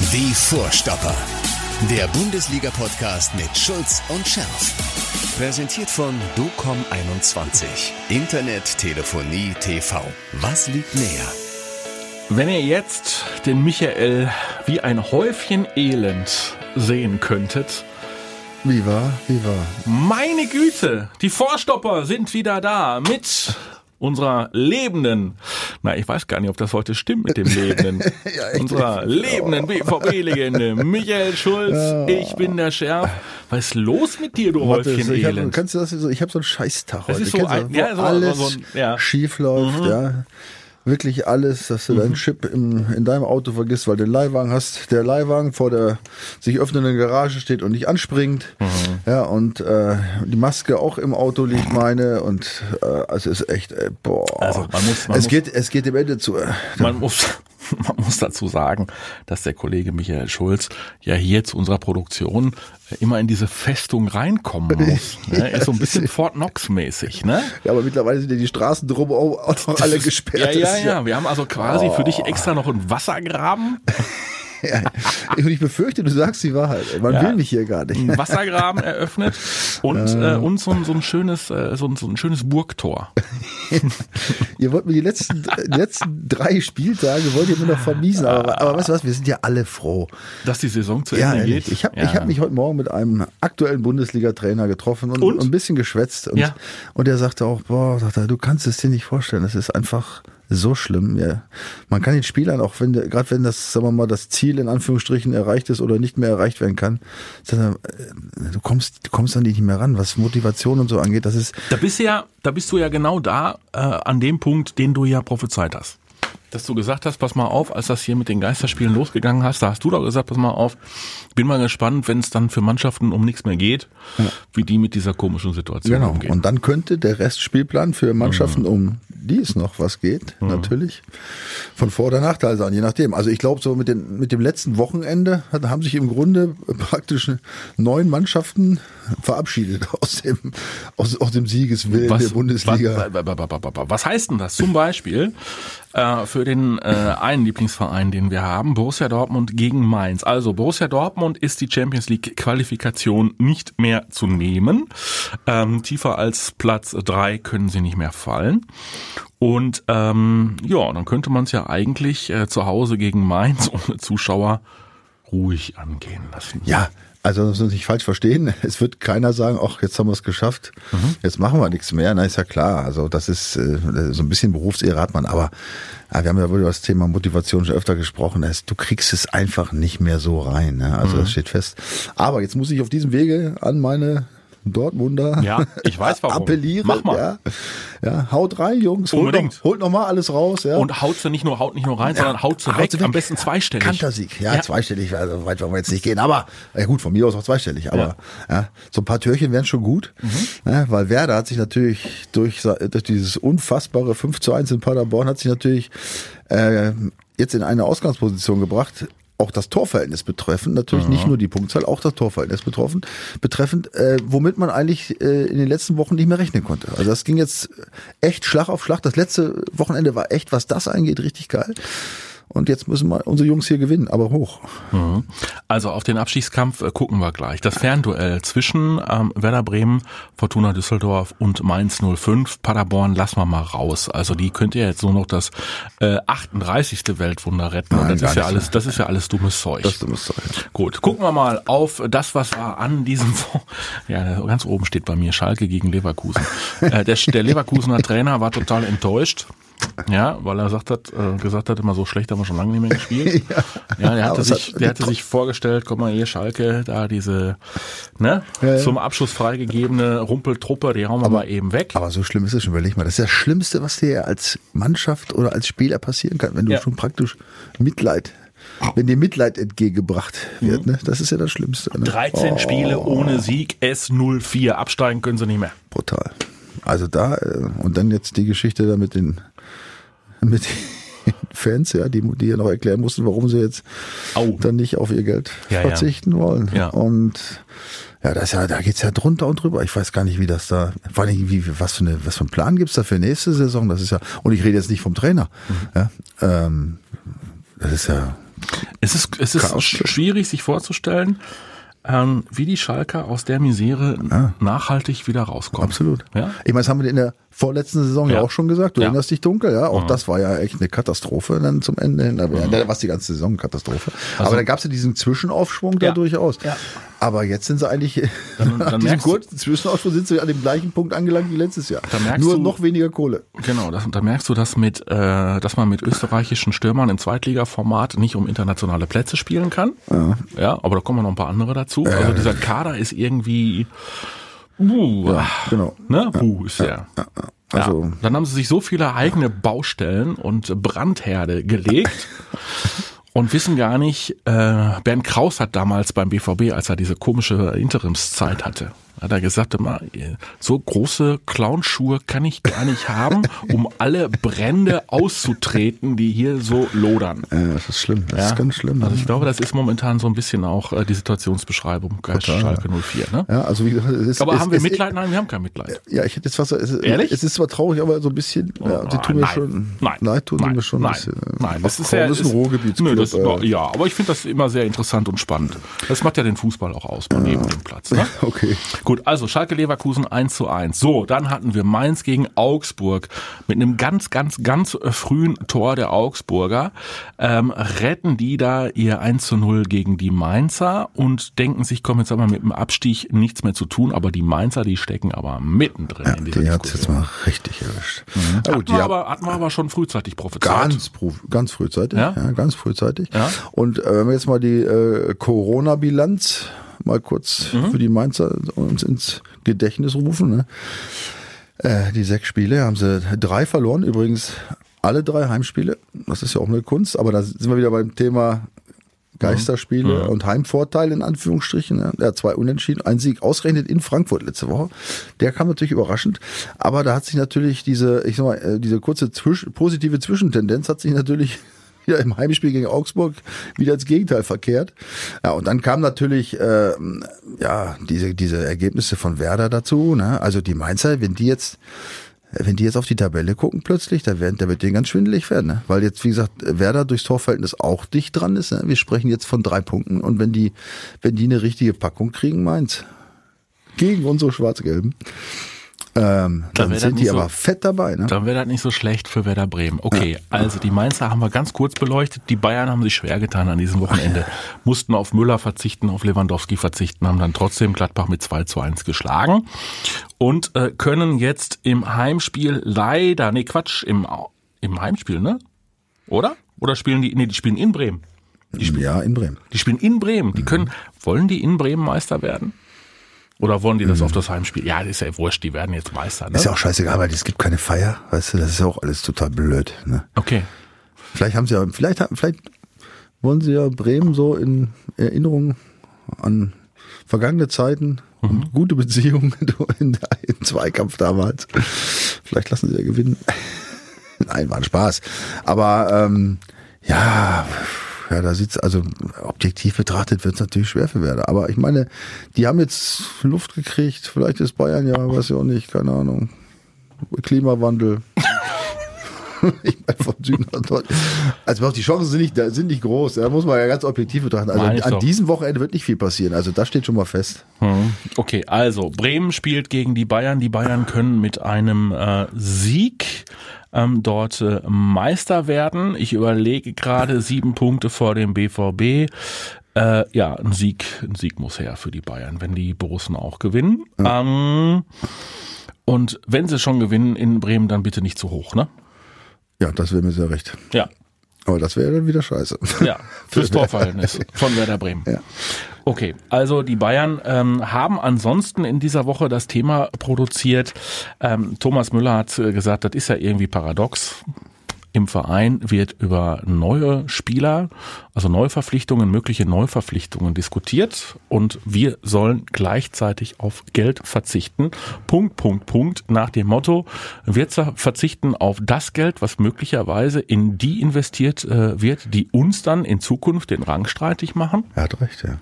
Die Vorstopper. Der Bundesliga-Podcast mit Schulz und Scherf. Präsentiert von DOCOM21. Internet, Telefonie, TV. Was liegt näher? Wenn ihr jetzt den Michael wie ein Häufchen Elend sehen könntet, Wie war? Wie war? meine Güte, die Vorstopper sind wieder da mit unserer lebenden, na, ich weiß gar nicht, ob das heute stimmt mit dem lebenden, Ja, unserer lebenden BVB-Legende, Michael Schulz, ich bin der Scherf. Was ist los mit dir, du Warte, Häufchen ich hab, Elend? kannst du das so, ich habe so einen Scheißtag Das heute. ist so ein- ja, so- alles so ein- ja. Mhm. schief läuft, ja. Wirklich alles, dass du deinen Chip im, in deinem Auto vergisst, weil du den Leihwagen hast, der Leihwagen vor der sich öffnenden Garage steht und nicht anspringt. Mhm. Ja, und äh, die Maske auch im Auto liegt, meine. Und äh, es ist echt, ey, boah. Also, man muss- man es, muss- geht, es geht dem Ende zu. äh, Man muss, man muss dazu sagen, dass der Kollege Michael Schulz ja hier zu unserer Produktion äh, immer in diese Festung reinkommen muss. Ne? Er ist so ein bisschen Fort Knox mäßig, ne? Ja, aber mittlerweile sind ja die Straßen drum auch, noch alle gesperrt. Ja, ja, ja. Wir haben also quasi für dich extra noch einen Wassergraben, und ich befürchte, du sagst die Wahrheit. Man Ja. will mich hier gar nicht. einen Wassergraben eröffnet und, äh, und so, ein- so ein schönes, äh, so, ein, so ein schönes Burgtor. Ihr wollt mir die letzten, die letzten drei Spieltage wollt ihr mir noch vermiesen. Aber, aber weißt du was, wir sind ja alle froh. Dass die Saison zu Ja, Ende ehrlich. geht. Ich habe ja. ich hab mich heute Morgen mit einem aktuellen Bundesliga-Trainer getroffen und, Und? und ein bisschen geschwätzt. Und, Ja. und er sagte auch, boah, sagt er, du kannst es dir nicht vorstellen. Das ist einfach so schlimm. Ja. Man kann den Spielern, auch wenn, gerade wenn das, sagen wir mal, das Ziel in Anführungsstrichen erreicht ist oder nicht mehr erreicht werden kann, er, äh, du kommst, du kommst an die nicht mehr ran, was Motivation und so angeht. Das ist, Da bist du ja, da bist du ja genau da äh, an dem Punkt, den du ja prophezeit hast. Dass du gesagt hast, pass mal auf, als das hier mit den Geisterspielen losgegangen hast, da hast du doch gesagt, pass mal auf, bin mal gespannt, wenn es dann für Mannschaften um nichts mehr geht, wie die mit dieser komischen Situation Genau. umgehen. Und dann könnte der Restspielplan für Mannschaften, um die es noch was geht, natürlich, von Vor- oder Nachteil sein, je nachdem. Also ich glaube, so mit, den, mit dem letzten Wochenende haben sich im Grunde praktisch neun Mannschaften verabschiedet aus dem, aus, aus dem Siegeswillen der Bundesliga. Was, was, was heißt denn das? Zum Beispiel äh, für den äh, einen Lieblingsverein, den wir haben, Borussia Dortmund gegen Mainz. Also Borussia Dortmund ist die Champions League Qualifikation nicht mehr zu nehmen. Ähm, tiefer als Platz drei können sie nicht mehr fallen. Und ähm, ja, dann könnte man es ja eigentlich äh, zu Hause gegen Mainz ohne Zuschauer ruhig angehen lassen. Ja, also das muss man nicht falsch verstehen. Es wird keiner sagen, ach, jetzt haben wir es geschafft, jetzt machen wir nichts mehr. Na, ist ja klar. Also das ist äh, so ein bisschen Berufsehre hat man, aber ja, wir haben ja wohl über das Thema Motivation schon öfter gesprochen. Du kriegst es einfach nicht mehr so rein. Ne? Also das steht fest. Aber jetzt muss ich auf diesem Wege an meine Dortmunder Ja, ich weiß warum. appellieren. Mach mal. Ja, ja, haut rein, Jungs. Holt Unbedingt. noch, holt noch mal alles raus. Ja. Und haut sie nicht nur, haut nicht nur rein, sondern haut sie Haut weg, sie weg. am besten zweistellig. Kantersieg, ja, zweistellig, also weit wollen wir jetzt nicht gehen, aber ja gut, von mir aus auch zweistellig, aber ja. so ein paar Türchen wären schon gut, ja, weil Werder hat sich natürlich durch, durch dieses unfassbare 5 zu 1 in Paderborn hat sich natürlich äh, jetzt in eine Ausgangsposition gebracht, auch das Torverhältnis betreffend, natürlich nicht nur die Punktzahl, auch das Torverhältnis betroffen, betreffend, äh, womit man eigentlich äh, in den letzten Wochen nicht mehr rechnen konnte. Also das ging jetzt echt Schlag auf Schlag. Das letzte Wochenende war echt, was das angeht, richtig geil. Und jetzt müssen wir unsere Jungs hier gewinnen, aber hoch. Mhm. Also auf den Abstiegskampf äh, gucken wir gleich. Das Fernduell zwischen ähm, Werder Bremen, Fortuna Düsseldorf und Mainz 05. Paderborn lassen wir mal raus. Also die könnte ja jetzt nur noch das äh, 38. Weltwunder retten. Nein, und das ist ja alles, das ist ja alles dummes Zeug. Das ist dummes Zeug. Gut, gucken wir mal auf das, was war an diesem, ja, ganz oben steht bei mir Schalke gegen Leverkusen. äh, der, der Leverkusener Trainer war total enttäuscht. Ja, weil er sagt hat, äh, gesagt hat, immer so schlecht haben wir schon lange nicht mehr gespielt. Ja. ja, der Aber hatte sich, der hatte sich vorgestellt, komm mal hier, Schalke, da diese, ne, Ja, ja. zum Abschluss freigegebene Rumpeltruppe, die hauen wir mal eben weg. Aber so schlimm ist es schon, überleg mal. Das ist das Schlimmste, was dir als Mannschaft oder als Spieler passieren kann, wenn du Ja. schon praktisch Mitleid, wenn dir Mitleid entgegengebracht wird. Ne? Das ist ja das Schlimmste. Ne? 13 Spiele ohne Sieg, S04, absteigen können sie nicht mehr. Brutal. Also da, äh, und dann jetzt die Geschichte da mit den, mit den Fans, ja, die, die ja noch erklären mussten, warum sie jetzt Au. dann nicht auf ihr Geld Ja, ja. verzichten wollen. Ja. Und ja, das ja, da geht's ja drunter und drüber. Ich weiß gar nicht, wie das da, vor allem, wie, was für eine, was für einen Plan gibt's da für nächste Saison? Das ist ja, und ich rede jetzt nicht vom Trainer. Mhm. Ja, ähm, das ist ja Es ist, es ist Chaos. schwierig, sich vorzustellen, ähm, wie die Schalker aus der Misere nachhaltig wieder rauskommen. Absolut. Ja? Ich meine, das haben wir in der vorletzten Saison ja, Ja. auch schon gesagt. Du Ja. erinnerst dich dunkel, ja. Auch das war ja echt eine Katastrophe dann zum Ende hin. Da war es die ganze Saison eine Katastrophe. Aber dann gab es ja diesen Zwischenaufschwung da Ja. durchaus. Ja. Aber jetzt sind sie eigentlich, Dann- dann du- kurzen Zwischenaufschwung sind sie an dem gleichen Punkt angelangt wie letztes Jahr. Nur du- noch weniger Kohle. Genau, das, da merkst du, dass mit, äh, dass man mit österreichischen Stürmern im Zweitligaformat nicht um internationale Plätze spielen kann. Ja. aber da kommen noch ein paar andere dazu. also dieser Kader ist irgendwie, uh, Genau. ne, uh, ist. Also- ja. Dann haben sie sich so viele eigene Baustellen und Brandherde gelegt. Und wissen gar nicht, äh, Bernd Kraus hat damals beim BVB, als er diese komische Interimszeit hatte, hat er gesagt, immer, so große Clownschuhe kann ich gar nicht haben, um alle Brände auszutreten, die hier so lodern. Ja, das ist schlimm. Das ist ganz schlimm. Also ich glaube, das ist momentan so ein bisschen auch äh, die Situationsbeschreibung bei Total, Schalke 04. Ne? ja, also wie gesagt, es ist, Aber es, haben wir es, Mitleid? Nein, wir haben kein Mitleid. Ja, ich hätte jetzt was. Es, Ehrlich? Es ist zwar traurig, aber so ein bisschen. ja, die tun mir nein, schon. nein, leid tun nein, mir schon nein, ein bisschen. äh, Nein, das ist, ja, ist ein Ruhrgebietsclub. Nö, das, äh, ja, aber ich finde das immer sehr interessant und spannend. Das macht ja den Fußball auch aus, mal neben dem Platz. Ne? Okay. Gut, also Schalke Leverkusen 1 zu 1. So, dann hatten wir Mainz gegen Augsburg mit einem ganz, ganz, ganz frühen Tor der Augsburger. Ähm, retten die da ihr 1 zu 0 gegen die Mainzer und denken sich, komm, jetzt haben wir mit dem Abstieg nichts mehr zu tun, aber die Mainzer, die stecken aber mittendrin in dieser Die hat jetzt mal richtig erwischt. Ja, Hatten gut, die wir, aber, hatten wir aber schon frühzeitig prophezeit. ganz, ganz frühzeitig. Ja? Ja? ganz frühzeitig. Ja. Und äh, wenn wir jetzt mal die äh, Corona-Bilanz mal kurz Mhm. für die Mainzer uns ins Gedächtnis rufen. Ne? Äh, die sechs Spiele haben sie drei verloren. Übrigens alle drei Heimspiele. Das ist ja auch eine Kunst. Aber da sind wir wieder beim Thema Geisterspiele und Heimvorteil in Anführungsstrichen. ne? Hat zwei Unentschieden, ein Sieg ausgerechnet in Frankfurt letzte Woche. Der kam natürlich überraschend, aber da hat sich natürlich diese, ich sag mal, äh, diese kurze Zwisch positive Zwischentendenz hat sich natürlich wieder im Heimspiel gegen Augsburg wieder ins Gegenteil verkehrt. Ja, und dann kam natürlich äh, ja diese diese Ergebnisse von Werder dazu. Ne? Also die Mainzer, wenn die jetzt wenn die jetzt auf die Tabelle gucken plötzlich, da, werden, da wird denen ganz schwindelig werden. Ne? Weil jetzt, wie gesagt, Werder durchs Torverhältnis auch dicht dran ist. Ne? Wir sprechen jetzt von drei Punkten. Und wenn die, wenn die eine richtige Packung kriegen, Mainz, gegen unsere Schwarz-Gelben, ähm, Da dann wär sind die so- aber fett dabei. Ne? Dann wäre das nicht so schlecht für Werder Bremen. Okay, also die Mainzer haben wir ganz kurz beleuchtet. Die Bayern haben sich schwer getan an diesem Wochenende. Mussten auf Müller verzichten, auf Lewandowski verzichten, haben dann trotzdem Gladbach mit 2 zu 1 geschlagen und äh, können jetzt im Heimspiel leider, nee Quatsch, im, im Heimspiel, ne? Oder? Oder spielen die, nee, die spielen in Bremen. ja, in Bremen. Die spielen in Bremen. Die können, wollen die in Bremen Meister werden? Oder wollen die das auf das Heimspiel? Ja, das ist ja wurscht, die werden jetzt Meister, ne? Ist ja auch scheißegal, weil es gibt keine Feier. Weißt du, das ist ja auch alles total blöd. Ne? Okay. Vielleicht haben sie ja, vielleicht, vielleicht wollen sie ja Bremen so in Erinnerung an vergangene Zeiten und gute Beziehungen in, im Zweikampf damals. Vielleicht lassen sie ja gewinnen. Nein, war ein Spaß. Aber ähm, ja, ja, da sieht's also objektiv betrachtet wird's natürlich schwer für Werder. Aber ich meine, die haben jetzt Luft gekriegt. Vielleicht ist Bayern ja, weiß ich auch nicht, keine Ahnung. Klimawandel. ich meine, von Süden nach Norden. Also auch die Chancen sind nicht, sind nicht groß. Da muss man ja ganz objektiv betrachten. Also an doch. diesem Wochenende wird nicht viel passieren. Also das steht schon mal fest. Hm. Okay, also Bremen spielt gegen die Bayern. Die Bayern können mit einem äh, Sieg ähm, dort äh, Meister werden. Ich überlege gerade sieben Punkte vor dem BVB. Äh, ja, ein Sieg, ein Sieg muss her für die Bayern, wenn die Borussen auch gewinnen. Ähm, und wenn sie schon gewinnen in Bremen, dann bitte nicht zu hoch, ne? Ja, das wäre mir sehr recht. Ja, Aber das wäre dann wieder scheiße. Ja, fürs Torverhältnis von Werder Bremen. Ja. Okay, also die Bayern ähm, haben ansonsten in dieser Woche das Thema produziert. Ähm, Thomas Müller hat äh, gesagt, das ist ja irgendwie paradox. Im Verein wird über neue Spieler, also Neuverpflichtungen, mögliche Neuverpflichtungen diskutiert und wir sollen gleichzeitig auf Geld verzichten. Punkt, Punkt, Punkt. Nach dem Motto, wir verzichten auf das Geld, was möglicherweise in die investiert äh, wird, die uns dann in Zukunft den Rang streitig machen. Er hat recht, ja.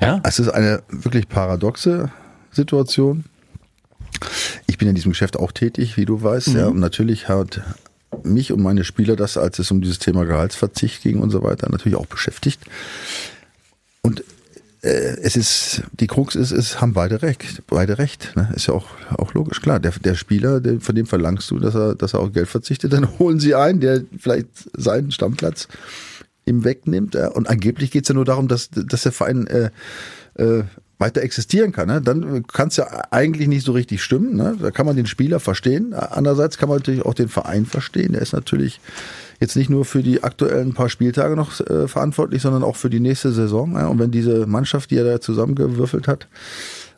Ja, Es ist eine wirklich paradoxe Situation. Ich bin in diesem Geschäft auch tätig, wie du weißt, ja. Und natürlich hat mich und meine Spieler das, als es um dieses Thema Gehaltsverzicht ging und so weiter, natürlich auch beschäftigt. Und äh, es ist, die Krux ist, es haben beide recht, beide recht, ne? ist ja auch, auch logisch, klar. Der, der Spieler, der, von dem verlangst du, dass er, dass er auch Geld verzichtet, dann holen sie einen, der vielleicht seinen Stammplatz ihm wegnimmt. Ja? Und angeblich geht's ja nur darum, dass, dass der Verein äh, äh, weiter existieren kann, ne? dann kann es ja eigentlich nicht so richtig stimmen. Ne? Da kann man den Spieler verstehen. Andererseits kann man natürlich auch den Verein verstehen. Der ist natürlich jetzt nicht nur für die aktuellen paar Spieltage noch äh, verantwortlich, sondern auch für die nächste Saison. Ja? Und wenn diese Mannschaft, die er da zusammengewürfelt hat,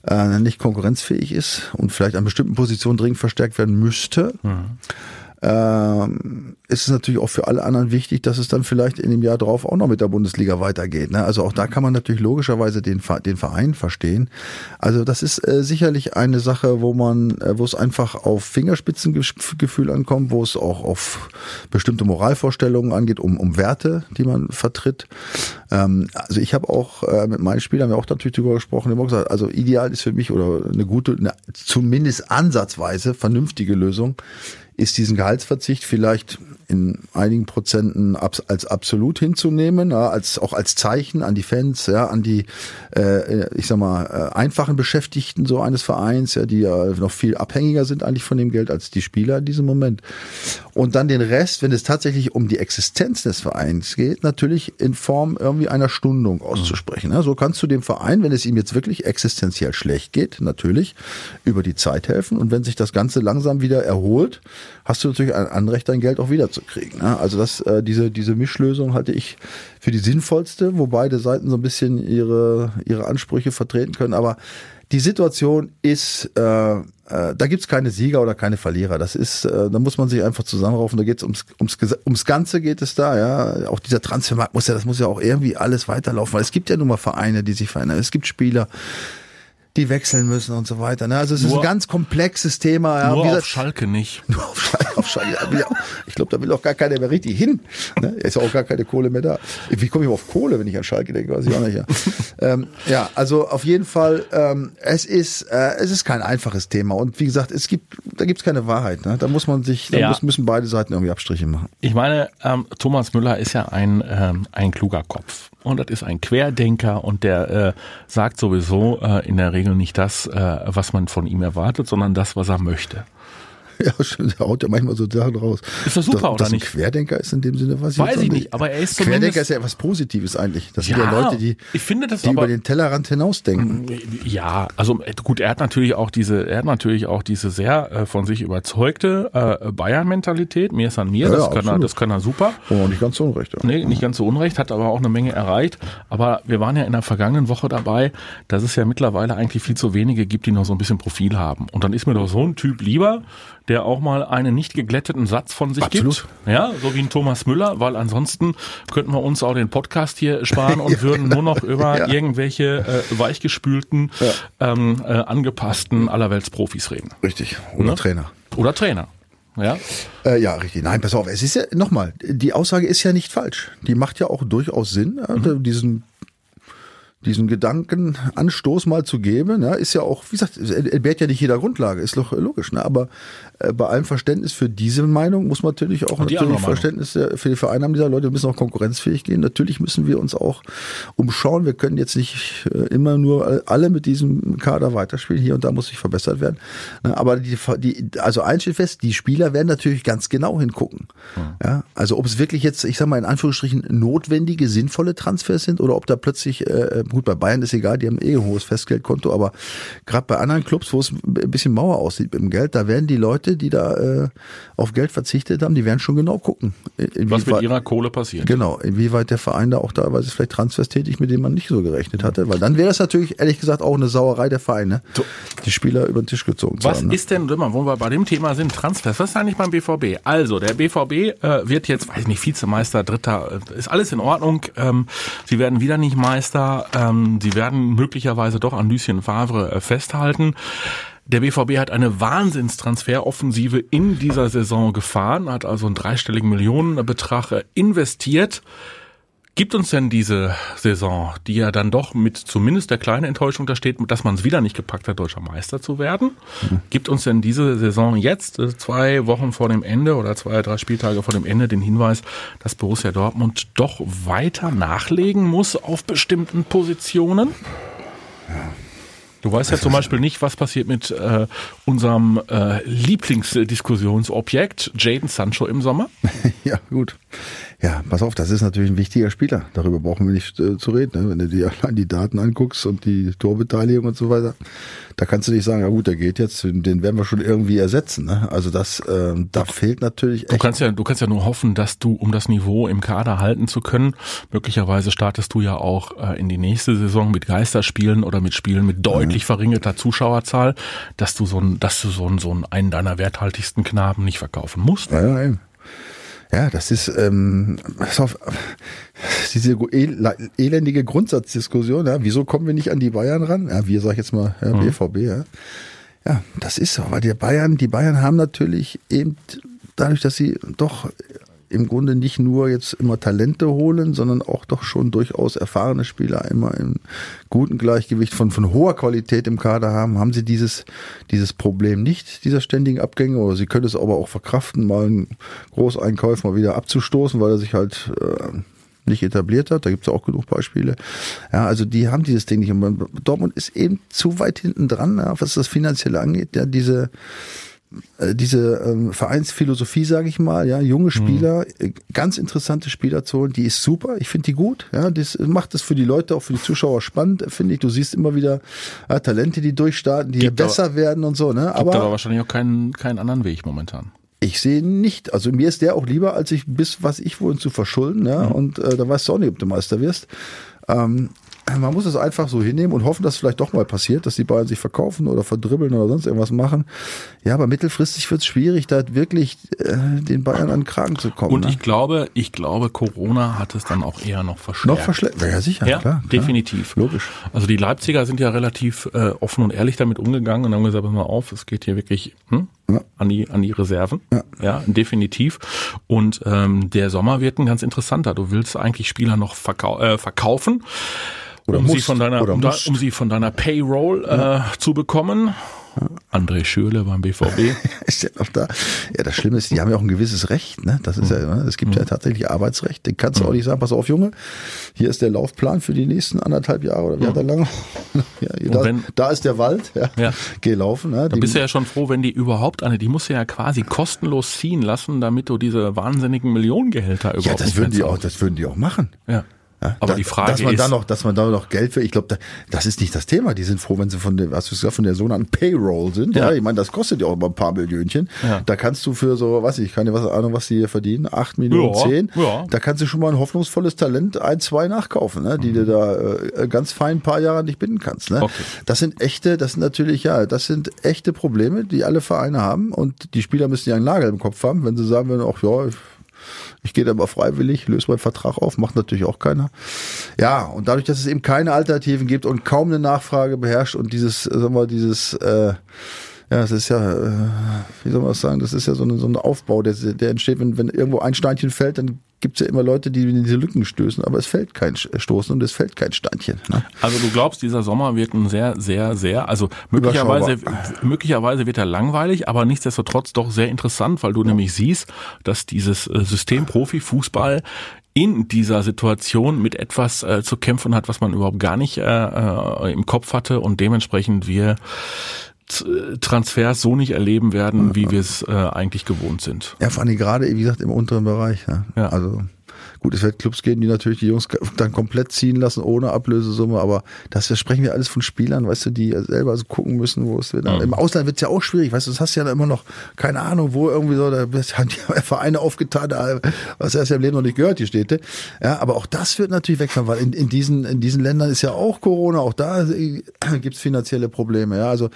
äh, nicht konkurrenzfähig ist und vielleicht an bestimmten Positionen dringend verstärkt werden müsste, mhm ähm, ist es natürlich auch für alle anderen wichtig, dass es dann vielleicht in dem Jahr drauf auch noch mit der Bundesliga weitergeht. Ne? Also auch da kann man natürlich logischerweise den, den Verein verstehen. Also das ist äh, sicherlich eine Sache, wo man, äh, wo es einfach auf Fingerspitzengefühl ankommt, wo es auch auf bestimmte Moralvorstellungen angeht, um, um Werte, die man vertritt. Ähm, also ich habe auch äh, mit meinen Spielern wir auch natürlich darüber gesprochen, immer gesagt, also ideal ist für mich oder eine gute, eine, zumindest ansatzweise vernünftige Lösung ist diesen Gehaltsverzicht vielleicht in einigen Prozenten als absolut hinzunehmen, ja, als auch als Zeichen an die Fans, ja, an die, äh, ich sag mal, äh, einfachen Beschäftigten so eines Vereins, ja, die ja noch viel abhängiger sind eigentlich von dem Geld als die Spieler in diesem Moment. Und dann den Rest, wenn es tatsächlich um die Existenz des Vereins geht, natürlich in Form irgendwie einer Stundung auszusprechen. Ja, so kannst du dem Verein, wenn es ihm jetzt wirklich existenziell schlecht geht, natürlich über die Zeit helfen. Und wenn sich das Ganze langsam wieder erholt, hast du natürlich ein Anrecht, dein Geld auch wiederzukriegen. Ne? Also das, äh, diese, diese Mischlösung halte ich für die sinnvollste, wo beide Seiten so ein bisschen ihre, ihre Ansprüche vertreten können. Aber die Situation ist, äh, äh, da gibt's keine Sieger oder keine Verlierer. Das ist, äh, da muss man sich einfach zusammenraufen. Da geht's ums, ums, ums Ganze geht es da, ja. Auch dieser Transfermarkt muss ja, das muss ja auch irgendwie alles weiterlaufen, weil es gibt ja nun mal Vereine, die sich verändern. Es gibt Spieler, die wechseln müssen und so weiter. Ne? Also es nur, ist ein ganz komplexes Thema. Ja. Nur gesagt, auf Schalke nicht. Nur auf Schalke. Auf Schalke. Ich glaube, da will auch gar keiner mehr richtig hin. Ne? ist auch gar keine Kohle mehr da. Wie komme ich auf Kohle, wenn ich an Schalke denke? Weiß ich auch nicht. Ja, ähm, ja also auf jeden Fall, ähm, es ist äh, es ist kein einfaches Thema. Und wie gesagt, es gibt da gibt's keine Wahrheit. Ne? Da muss man sich, da ja. muss, müssen beide Seiten irgendwie Abstriche machen. Ich meine, ähm, Thomas Müller ist ja ein ähm, ein kluger Kopf und das ist ein Querdenker und der äh, sagt sowieso äh, in der Regel nicht das, äh, was man von ihm erwartet, sondern das, was er möchte. Ja, stimmt, der haut ja manchmal so Sachen raus. Ist das super, dass, oder dass nicht? Ein Querdenker ist in dem Sinne, was ich Weiß ich nicht, aber er ist. Querdenker ist ja etwas Positives eigentlich. Das ja, sind ja Leute, die, ich finde das die aber, über den Tellerrand hinausdenken. Ja, also gut, er hat natürlich auch diese, er hat natürlich auch diese sehr äh, von sich überzeugte äh, Bayern-Mentalität. Mir ist an mir, ja, das, ja, kann er, das kann er super. Oh, nicht ganz so unrecht. Ja. Nee, nicht ganz so unrecht, hat aber auch eine Menge erreicht. Aber wir waren ja in der vergangenen Woche dabei, dass es ja mittlerweile eigentlich viel zu wenige gibt, die noch so ein bisschen Profil haben. Und dann ist mir doch so ein Typ lieber, der auch mal einen nicht geglätteten Satz von sich Absolut. gibt. Ja, so wie ein Thomas Müller, weil ansonsten könnten wir uns auch den Podcast hier sparen und würden nur noch über ja. irgendwelche äh, weichgespülten, ja. ähm, äh, angepassten Allerweltsprofis reden. Richtig. Oder ne? Trainer. Oder Trainer. Ja? Äh, ja, richtig. Nein, pass auf, es ist ja, nochmal, die Aussage ist ja nicht falsch. Die macht ja auch durchaus Sinn, mhm. diesen diesen Gedankenanstoß mal zu geben, ja, ist ja auch, wie gesagt, entbehrt ja nicht jeder Grundlage, ist doch logisch, ne? aber äh, bei allem Verständnis für diese Meinung muss man natürlich auch natürlich Verständnis für die Vereine haben dieser Leute müssen auch konkurrenzfähig gehen. Natürlich müssen wir uns auch umschauen. Wir können jetzt nicht äh, immer nur alle mit diesem Kader weiterspielen. Hier und da muss sich verbessert werden. Ne? Aber die, die also eins steht fest, die Spieler werden natürlich ganz genau hingucken. Ja, also ob es wirklich jetzt, ich sag mal in Anführungsstrichen notwendige, sinnvolle Transfers sind oder ob da plötzlich äh, gut bei Bayern ist egal, die haben eh ein hohes Festgeldkonto, aber gerade bei anderen Clubs, wo es ein bisschen Mauer aussieht mit dem Geld, da werden die Leute die da äh, auf Geld verzichtet haben, die werden schon genau gucken. Was mit ihrer Kohle passiert. Genau, inwieweit der Verein da auch teilweise vielleicht Transfers tätig, mit denen man nicht so gerechnet hatte. Weil dann wäre das natürlich, ehrlich gesagt, auch eine Sauerei der Vereine, so. die Spieler über den Tisch gezogen was zu haben. Was ist denn, wo wir bei dem Thema sind, Transfers, was ist eigentlich beim BVB? Also, der BVB äh, wird jetzt, weiß ich nicht, Vizemeister, Dritter, äh, ist alles in Ordnung. Ähm, sie werden wieder nicht Meister. Ähm, sie werden möglicherweise doch an Lucien Favre äh, festhalten. Der BVB hat eine Wahnsinnstransferoffensive in dieser Saison gefahren, hat also einen dreistelligen Millionenbetrag investiert. Gibt uns denn diese Saison, die ja dann doch mit zumindest der kleinen Enttäuschung da steht, dass man es wieder nicht gepackt hat, deutscher Meister zu werden, mhm. gibt uns denn diese Saison jetzt, äh, zwei Wochen vor dem Ende oder zwei, drei Spieltage vor dem Ende, den Hinweis, dass Borussia Dortmund doch weiter nachlegen muss auf bestimmten Positionen? Ja. Du weißt ja zum Beispiel nicht, was passiert mit äh, unserem äh, Lieblingsdiskussionsobjekt, Jaden Sancho im Sommer. ja, gut. Ja, pass auf, das ist natürlich ein wichtiger Spieler. Darüber brauchen wir nicht äh, zu reden. Ne? Wenn du dir allein die Daten anguckst und die Torbeteiligung und so weiter, da kannst du nicht sagen, ja gut, der geht jetzt, den werden wir schon irgendwie ersetzen. Ne? Also das, äh, da du, fehlt natürlich. Echt du kannst ja, du kannst ja nur hoffen, dass du, um das Niveau im Kader halten zu können, möglicherweise startest du ja auch äh, in die nächste Saison mit Geisterspielen oder mit Spielen mit deutlich ja. verringerter Zuschauerzahl, dass du so ein, dass du so ein, so einen, einen deiner werthaltigsten Knaben nicht verkaufen musst. Ja, ja, eben. Ja, das ist ähm, auf, diese elendige Grundsatzdiskussion. Ja, wieso kommen wir nicht an die Bayern ran? Ja, wir sag ich jetzt mal ja, BVB. Mhm. Ja. ja, das ist so, weil die Bayern, die Bayern haben natürlich eben dadurch, dass sie doch im Grunde nicht nur jetzt immer Talente holen, sondern auch doch schon durchaus erfahrene Spieler immer im guten Gleichgewicht von, von hoher Qualität im Kader haben, haben sie dieses, dieses Problem nicht, dieser ständigen Abgänge, oder sie können es aber auch verkraften, mal einen Großeinkauf mal wieder abzustoßen, weil er sich halt äh, nicht etabliert hat. Da gibt es auch genug Beispiele. Ja, also die haben dieses Ding nicht. Und Dortmund ist eben zu weit hinten dran, ja, was das Finanzielle angeht. Ja, diese diese ähm, Vereinsphilosophie, sage ich mal, ja, junge Spieler, mhm. ganz interessante Spieler zu holen, die ist super. Ich finde die gut. Ja, das macht es für die Leute, auch für die Zuschauer spannend, finde ich. Du siehst immer wieder ja, Talente, die durchstarten, die gibt besser aber, werden und so. Ne? Aber, gibt aber wahrscheinlich auch keinen, keinen anderen Weg momentan. Ich sehe nicht. Also mir ist der auch lieber, als ich bis was ich wohl zu verschulden. Ja? Mhm. Und äh, da weißt du auch nicht, ob du Meister wirst. Ähm, man muss es einfach so hinnehmen und hoffen, dass es vielleicht doch mal passiert, dass die Bayern sich verkaufen oder verdribbeln oder sonst irgendwas machen. Ja, aber mittelfristig wird es schwierig, da wirklich äh, den Bayern an den Kragen zu kommen. Und ne? ich glaube, ich glaube, Corona hat es dann auch eher noch verschleppt. Noch verschleppt, ja sicher, ja, klar, definitiv. Klar. Logisch. Also die Leipziger sind ja relativ äh, offen und ehrlich damit umgegangen und haben gesagt, pass mal auf, es geht hier wirklich hm, ja. an die an die Reserven. Ja, ja definitiv. Und ähm, der Sommer wird ein ganz interessanter. Du willst eigentlich Spieler noch verkau äh, verkaufen. Oder um muss, sie von deiner, um, um, sie von deiner Payroll ja. äh, zu bekommen. André Schürle beim BVB. ist ja noch da. Ja, das Schlimme ist, die haben ja auch ein gewisses Recht. Ne? Das ist mhm. ja, es gibt mhm. ja tatsächlich Arbeitsrecht. Den kannst du mhm. auch nicht sagen, pass auf, Junge, hier ist der Laufplan für die nächsten anderthalb Jahre oder wie mhm. hat er lange? ja, da, wenn, da, ist der Wald. Ja, ja. Geh laufen. Ne? Da bist du ja schon froh, wenn die überhaupt eine, die musst du ja quasi kostenlos ziehen lassen, damit du diese wahnsinnigen Millionengehälter überhaupt ja, das würden die auch, das würden die auch machen. Ja. Aber da, die Frage dass man ist, da noch, dass man da noch Geld für, ich glaube, da, das ist nicht das Thema. Die sind froh, wenn sie von der, was du gesagt, von der sogenannten Payroll sind. Ja, ja ich meine, das kostet ja auch immer ein paar Millionchen. Ja. Da kannst du für so, was ich, keine was Ahnung, was die hier verdienen, acht Millionen, ja, zehn. Ja. Da kannst du schon mal ein hoffnungsvolles Talent ein, zwei nachkaufen, ne, die mhm. du da äh, ganz fein ein paar Jahre nicht binden kannst. Ne. Okay. Das sind echte, das sind natürlich ja, das sind echte Probleme, die alle Vereine haben und die Spieler müssen ja einen Nagel im Kopf haben, wenn sie sagen würden, ach ja, ich gehe da aber freiwillig, löse meinen Vertrag auf, macht natürlich auch keiner. Ja, und dadurch, dass es eben keine Alternativen gibt und kaum eine Nachfrage beherrscht und dieses, sagen wir, dieses äh, ja, es ist ja, äh, wie soll man das sagen, das ist ja so, eine, so ein Aufbau, der, der entsteht, wenn, wenn irgendwo ein Steinchen fällt, dann gibt's ja immer Leute, die in diese Lücken stößen, aber es fällt kein Stoßen und es fällt kein Steinchen. Ne? Also du glaubst, dieser Sommer wird ein sehr, sehr, sehr, also möglicherweise, möglicherweise wird er langweilig, aber nichtsdestotrotz doch sehr interessant, weil du ja. nämlich siehst, dass dieses äh, System Profifußball in dieser Situation mit etwas äh, zu kämpfen hat, was man überhaupt gar nicht äh, äh, im Kopf hatte und dementsprechend wir Transfers so nicht erleben werden, wie wir es äh, eigentlich gewohnt sind. Ja, vor allem gerade, wie gesagt, im unteren Bereich. Ja. ja. Also Gut, es wird Clubs geben, die natürlich die Jungs dann komplett ziehen lassen ohne Ablösesumme, aber das, das sprechen wir alles von Spielern, weißt du, die selber so gucken müssen, wo es wird. Mhm. Im Ausland wird es ja auch schwierig, weißt du, das hast du ja immer noch keine Ahnung, wo irgendwie so, da haben die Vereine aufgetan, was erst im Leben noch nicht gehört, die Städte. Ja, aber auch das wird natürlich wegfallen, weil in, in diesen, in diesen Ländern ist ja auch Corona, auch da gibt's finanzielle Probleme, ja, also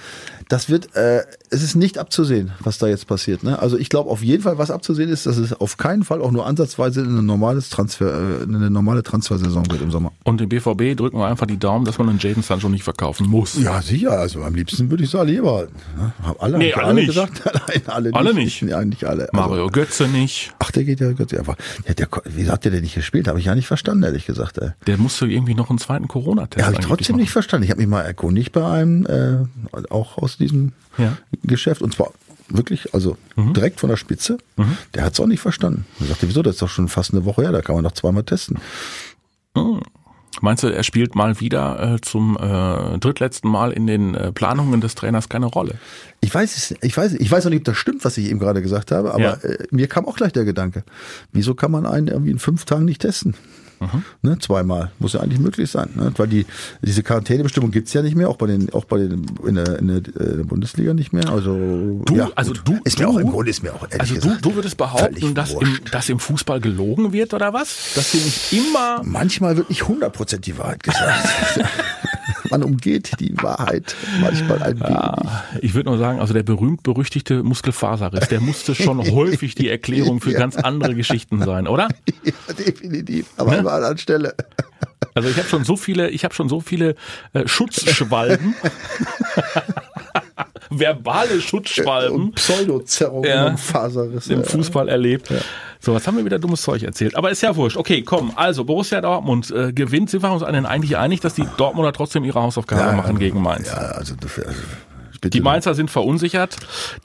das wird, äh, es ist nicht abzusehen, was da jetzt passiert, ne? Also ich glaube auf jeden Fall, was abzusehen ist, dass es auf keinen Fall auch nur ansatzweise in ein normales Transfer, äh, eine normale Transfersaison wird im Sommer. Und dem BVB drücken wir einfach die Daumen, dass man einen Jaden Sancho nicht verkaufen muss. Ja, sicher. Also am liebsten würde ich hier behalten. ne? Hab alle, Nee, alle nicht. gesagt? Nein, alle, Alle nicht. nicht. Ja, nicht alle. Also, Mario Götze nicht. ach, der geht ja Gott, einfach. Ja, der, wie hat der denn nicht gespielt? Habe ich ja nicht verstanden, ehrlich gesagt. Ey. Der musste irgendwie noch einen zweiten Corona-Test Ja, habe ich trotzdem machen. nicht verstanden. Ich habe mich mal erkundigt bei einem, äh, auch aus diesem Ja. Geschäft. Und zwar wirklich, also Mhm. direkt von der Spitze. Der hat es auch nicht verstanden. Er sagte, wieso, das ist doch schon fast eine Woche her, da kann man doch zweimal testen. Meinst du, er spielt mal wieder äh, zum äh, drittletzten Mal in den äh, Planungen des Trainers keine Rolle? Ich weiß es, ich weiß, ich weiß auch nicht, ob das stimmt, was ich eben gerade gesagt habe, aber Ja. äh, mir kam auch gleich der Gedanke, wieso kann man einen irgendwie in fünf Tagen nicht testen? Mhm. Ne, zweimal. Muss ja eigentlich möglich sein. Ne? Weil die, diese Quarantänebestimmung gibt's ja nicht mehr, auch bei den, auch bei den in der, in der, äh, der Bundesliga nicht mehr. Also Du, ja, also du, ist du, mir auch im Grunde ist mir auch ehrlich Also du, gesagt, du würdest behaupten, dass im, dass im Fußball gelogen wird oder was? Dass hier nicht immer Manchmal wird nicht 100% die Wahrheit gesagt. Man umgeht die Wahrheit manchmal ein wenig. Ah, Ich würde nur sagen, also der berühmt-berüchtigte Muskelfaserriss, der musste schon häufig die Erklärung für Ja. ganz andere Geschichten sein, oder? Ja, definitiv. Aber an einer anderen Stelle. Also ich habe schon so viele, ich habe schon so viele äh, Schutzschwalben, verbale Schutzschwalben Und Pseudozerrungen Ja. und Faserrisse. im Fußball erlebt. So, was haben wir wieder dummes Zeug erzählt? Aber ist ja wurscht. Okay, komm. Also Borussia Dortmund äh, gewinnt. Sind wir uns eigentlich einig, dass die Dortmunder trotzdem ihre Hausaufgaben Ja, machen gegen Mainz? Ja, also, also bitte. Die Mainzer sind verunsichert.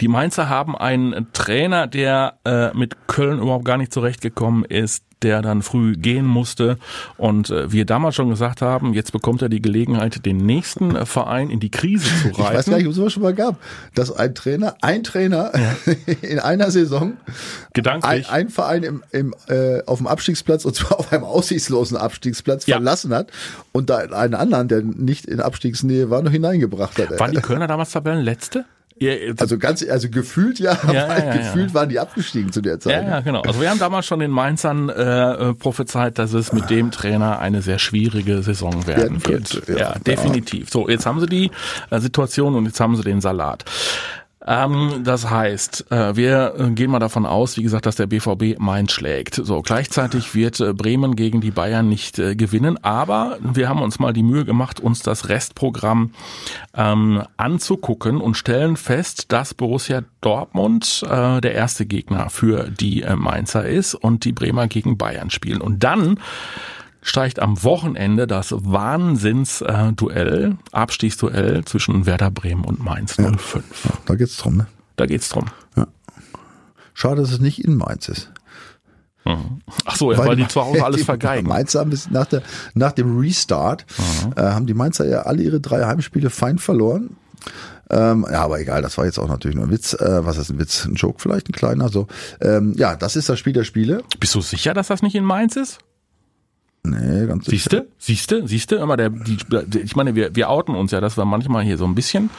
Die Mainzer haben einen Trainer, der äh, mit Köln überhaupt gar nicht zurechtgekommen ist, der dann früh gehen musste. Und äh, wir damals schon gesagt haben, jetzt bekommt er die Gelegenheit, den nächsten äh, Verein in die Krise zu ich weiß reiten. gar nicht, ob es sowas schon mal gab, dass ein Trainer, ein Trainer in einer Saison ein, Gedanklich. ein Verein im, im, äh, auf dem Abstiegsplatz, und zwar auf einem aussichtslosen Abstiegsplatz, Ja. verlassen hat und da einen anderen, der nicht in Abstiegsnähe war, noch hineingebracht hat. Waren die Kölner damals Tabellenletzte? Ja, jetzt- also ganz, also gefühlt ja, Ja, ja, gefühlt waren die abgestiegen zu der Zeit. Ja, ja, genau. Also wir haben damals schon den Mainzern äh, äh, prophezeit, dass es mit dem Trainer eine sehr schwierige Saison werden Werden könnte, wird. ja. Ja, definitiv. So, jetzt haben sie die äh, Situation und jetzt haben sie den Salat. Ähm, das heißt, äh, wir äh, gehen mal davon aus, wie gesagt, dass der BVB Mainz schlägt. So, gleichzeitig wird äh, Bremen gegen die Bayern nicht äh, gewinnen, aber wir haben uns mal die Mühe gemacht, uns das Restprogramm ähm, anzugucken und stellen fest, dass Borussia Dortmund äh, der erste Gegner für die äh, Mainzer ist und die Bremer gegen Bayern spielen. Und dann steigt am Wochenende das Wahnsinns-Duell, Abstiegsduell zwischen Werder Bremen und Mainz 05. Da geht's drum, ne? Da geht's drum. Schade, dass es nicht in Mainz ist. Ach so, ja, weil, die zu Hause alles vergeigen. Mainzer haben bis nach, der, nach dem Restart äh, haben die Mainzer ja alle ihre drei Heimspiele fein verloren. Ähm, ja, aber egal, das war jetzt auch natürlich nur ein Witz. Äh, was ist ein Witz? Ein Joke vielleicht, ein kleiner. So. Ähm, ja, das ist das Spiel der Spiele. Bist du sicher, dass das nicht in Mainz ist? Nee, ganz sicher. Siehste, siehste, siehste, immer der, die, ich meine, wir, wir outen uns ja, dass wir manchmal hier so ein bisschen.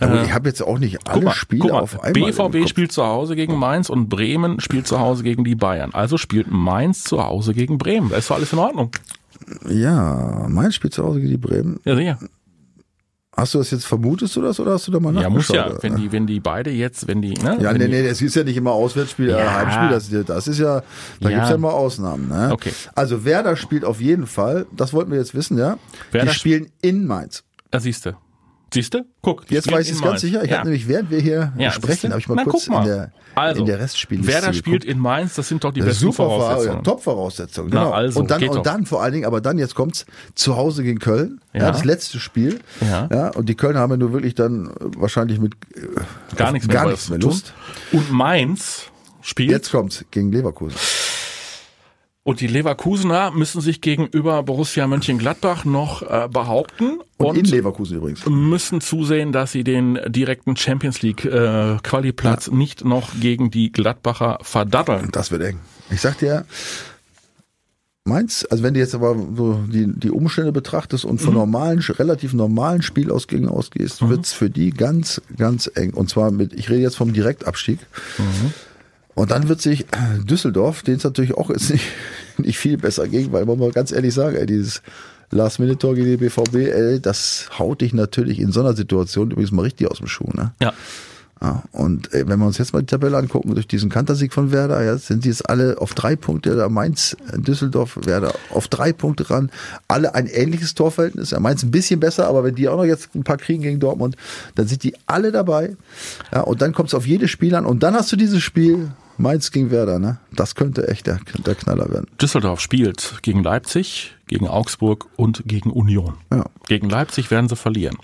Aber ich habe jetzt auch nicht alle mal, Spiele mal auf einmal. BVB spielt zu Hause gegen Mainz und Bremen spielt zu Hause gegen die Bayern. Also spielt Mainz zu Hause gegen Bremen. Da ist doch alles in Ordnung. Ja, Mainz spielt zu Hause gegen die Bremen. Ja, sicher. Hast du das jetzt vermutest du das oder hast du da mal Ja, muss nachgeschaut? ja, wenn die, wenn die beide jetzt, wenn die, ne? Ja, nee, nee, das ist ja nicht immer Auswärtsspiel, ja. Ja. Heimspiel, das, ist ja- das ist ja, da Ja. gibt's ja immer Ausnahmen. Ne? Okay. Also Werder spielt auf jeden Fall, das wollten wir jetzt wissen, ja. Werder die spielen in Mainz. Da siehste. Siehste? Guck. Jetzt weiß ich es ganz sicher. Ich ja. habe nämlich, während wir hier Ja, sprechen, habe ich mal Na, kurz mal. in der, also, in der Restspielliste Werder spielt in Mainz, das sind doch die Das besten super Voraussetzungen. Voraussetzungen. Top-Voraussetzungen. Na, Genau. also, und dann, und dann vor allen Dingen, aber dann jetzt kommt's zu Hause gegen Köln. Ja. Ja. das letzte Spiel. Ja. ja. Und die Kölner haben ja nur wirklich dann wahrscheinlich mit äh, Gar nichts mehr, gar nichts mehr. Lust. Und Mainz spielt Jetzt kommt's gegen Leverkusen. Und die Leverkusener müssen sich gegenüber Borussia Mönchengladbach noch äh, behaupten Und, und, in Leverkusen übrigens. müssen zusehen, dass sie den direkten Champions League äh, Qualiplatz nicht noch gegen die Gladbacher verdatteln. Das wird eng. Ich sag dir, Mainz, also wenn du jetzt aber so die, die Umstände betrachtest und Mhm. von normalen, relativ normalen Spielausgängen ausgehst, wird's für die ganz, ganz eng. Und zwar mit, ich rede jetzt vom Direktabstieg. Mhm. Und dann wird sich äh, Düsseldorf, den es natürlich auch jetzt nicht, nicht viel besser ging, weil man mal ganz ehrlich sagen, ey, dieses Last-Minute-Tor gegen die BVB, ey, das haut dich natürlich in so einer Situation übrigens mal richtig aus dem Schuh. Ne? Ja. Ja, und äh, wenn wir uns jetzt mal die Tabelle angucken, durch diesen Kantersieg von Werder, ja, sind die jetzt alle auf drei Punkte, da Mainz, Düsseldorf, Werder auf drei Punkte ran, alle ein ähnliches Torverhältnis, ja, Mainz ein bisschen besser, aber wenn die auch noch jetzt ein paar kriegen gegen Dortmund, dann sind die alle dabei, ja, und dann kommt es auf jedes Spiel an und dann hast du dieses Spiel, Mainz gegen Werder, ne? Das könnte echt der, der Knaller werden. Düsseldorf spielt gegen Leipzig, gegen Augsburg und gegen Union. Ja. Gegen Leipzig werden sie verlieren.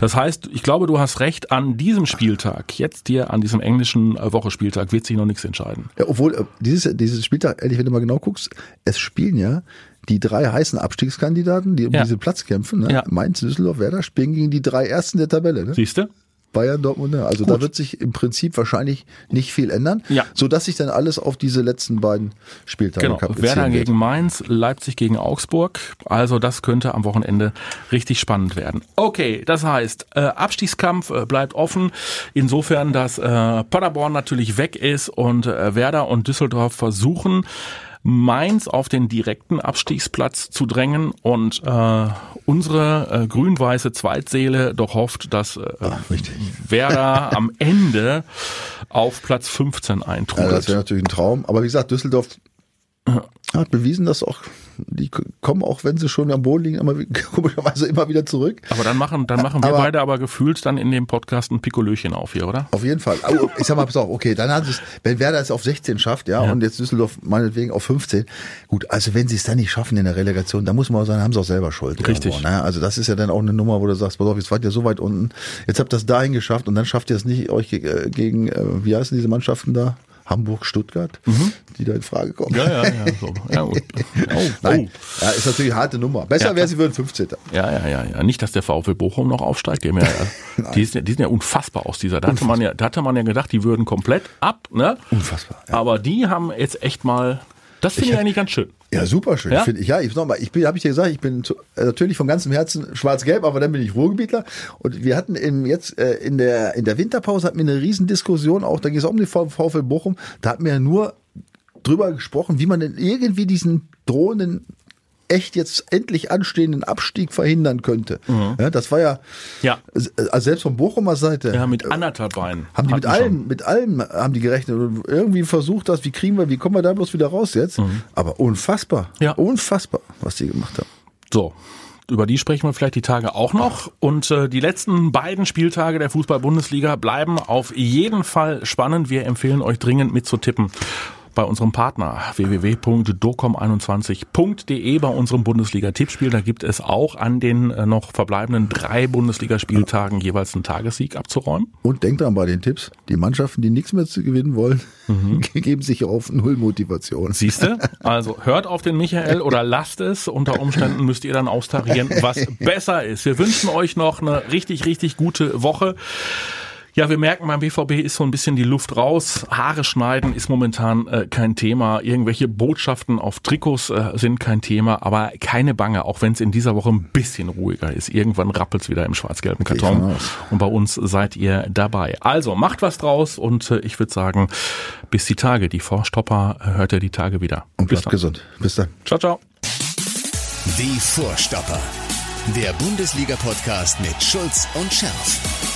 Das heißt, ich glaube, du hast recht, an diesem Spieltag, jetzt hier an diesem englischen äh, Wochespieltag, wird sich noch nichts entscheiden. Ja, obwohl, äh, dieses, dieses Spieltag, ehrlich, wenn du mal genau guckst, es spielen ja die drei heißen Abstiegskandidaten, die um Ja. diesen Platz kämpfen, ne? Ja. Mainz, Düsseldorf, Werder, spielen gegen die drei ersten der Tabelle, ne? Siehst du? Bayern, Dortmund, ne? Also da wird sich im Prinzip wahrscheinlich nicht viel ändern, Ja. sodass sich dann alles auf diese letzten beiden Spieltage Genau. Werder gegen Mainz, Leipzig gegen Augsburg. Also das könnte am Wochenende richtig spannend werden. Okay, das heißt, äh, Abstiegskampf äh, bleibt offen. Insofern, dass äh, Paderborn natürlich weg ist und äh, Werder und Düsseldorf versuchen, Mainz auf den direkten Abstiegsplatz zu drängen und äh, unsere äh, grün-weiße Zweitseele doch hofft, dass äh, richtig. Werder am Ende auf Platz 15 Ja, eintrudelt. das wäre natürlich ein Traum. Aber wie gesagt, Düsseldorf hat bewiesen, dass auch die kommen auch, wenn sie schon am Boden liegen, immer, komischerweise immer wieder zurück. Aber dann machen, dann machen wir Aber- beide aber gefühlt dann in dem Podcast ein Pikolöchen auf hier, oder? Auf jeden Fall. Aber ich sag mal, pass auf, okay, dann hat es, wenn Werder es auf 16 schafft, ja, Ja. und jetzt Düsseldorf meinetwegen auf 15. Gut, also wenn sie es dann nicht schaffen in der Relegation, dann muss man auch sagen, haben sie auch selber Schuld. Richtig. Irgendwo, ne? Also das ist ja dann auch eine Nummer, wo du sagst, pass auf, jetzt wart ihr so weit unten, jetzt habt ihr das dahin geschafft und dann schafft ihr es nicht, euch äh, gegen, äh, wie heißen diese Mannschaften da? Hamburg, Stuttgart, die da in Frage kommen. Mhm. Ja, ja, ja. So. ja gut. Oh, Nein, ja, ist natürlich eine harte Nummer. Besser Ja, wäre, sie würden 15. Ja, ja, ja, ja. Nicht, dass der VfL Bochum noch aufsteigt. Die, ja, die, sind, ja- die sind ja unfassbar aus dieser. Da hatte, man ja, da hatte man ja gedacht, die würden komplett ab, ne? Unfassbar. Aber die haben jetzt echt mal. Das finde ich eigentlich ganz schön. Ja, super schön. Ja? Ich finde, ja, ich nochmal, ich bin, habe ich dir gesagt, ich bin zu, äh, natürlich von ganzem Herzen schwarz-gelb, aber dann bin ich Ruhrgebietler. Und wir hatten im, jetzt äh, in der in der Winterpause hatten wir eine riesen Diskussion, auch da ging es auch um den V- VfL Bochum. Da hatten wir ja nur drüber gesprochen, wie man denn irgendwie diesen drohenden echt jetzt endlich anstehenden Abstieg verhindern könnte. Ja, das war ja, Mhm. Ja. also selbst von Bochumer Seite Ja, mit anderthalb Beinen. haben die mit allem, mit allem haben die gerechnet und irgendwie versucht das, wie kriegen wir, wie kommen wir da bloß wieder raus jetzt? Aber unfassbar, Mhm. Ja. unfassbar, was die gemacht haben. So. Über die sprechen wir vielleicht die Tage auch noch. Und äh, die letzten beiden Spieltage der Fußball-Bundesliga bleiben auf jeden Fall spannend. Wir empfehlen euch dringend mitzutippen bei unserem Partner www.docom21.de bei unserem Bundesliga-Tippspiel. Da gibt es auch an den äh, noch verbleibenden drei Bundesligaspieltagen jeweils einen Tagessieg abzuräumen. Und denkt dran bei den Tipps, die Mannschaften, die nichts mehr zu gewinnen wollen, Mhm. geben sich auf Null Motivation. Siehste? Also hört auf den Michael oder lasst es. Unter Umständen müsst ihr dann austarieren, was besser ist. Wir wünschen euch noch eine richtig, richtig gute Woche. Ja, wir merken, beim BVB ist so ein bisschen die Luft raus. Haare schneiden ist momentan äh, kein Thema. Irgendwelche Botschaften auf Trikots äh, sind kein Thema. Aber keine Bange, auch wenn es in dieser Woche ein bisschen ruhiger ist. Irgendwann rappelt's wieder im schwarz-gelben Karton. Und bei uns seid ihr dabei. Also macht was draus und äh, ich würde sagen, bis die Tage. Die Vorstopper äh, hört ihr die Tage wieder. Und bleibt gesund. Bis dann. Ciao, ciao. Die Vorstopper. Der Bundesliga-Podcast mit Schulz und Scherf.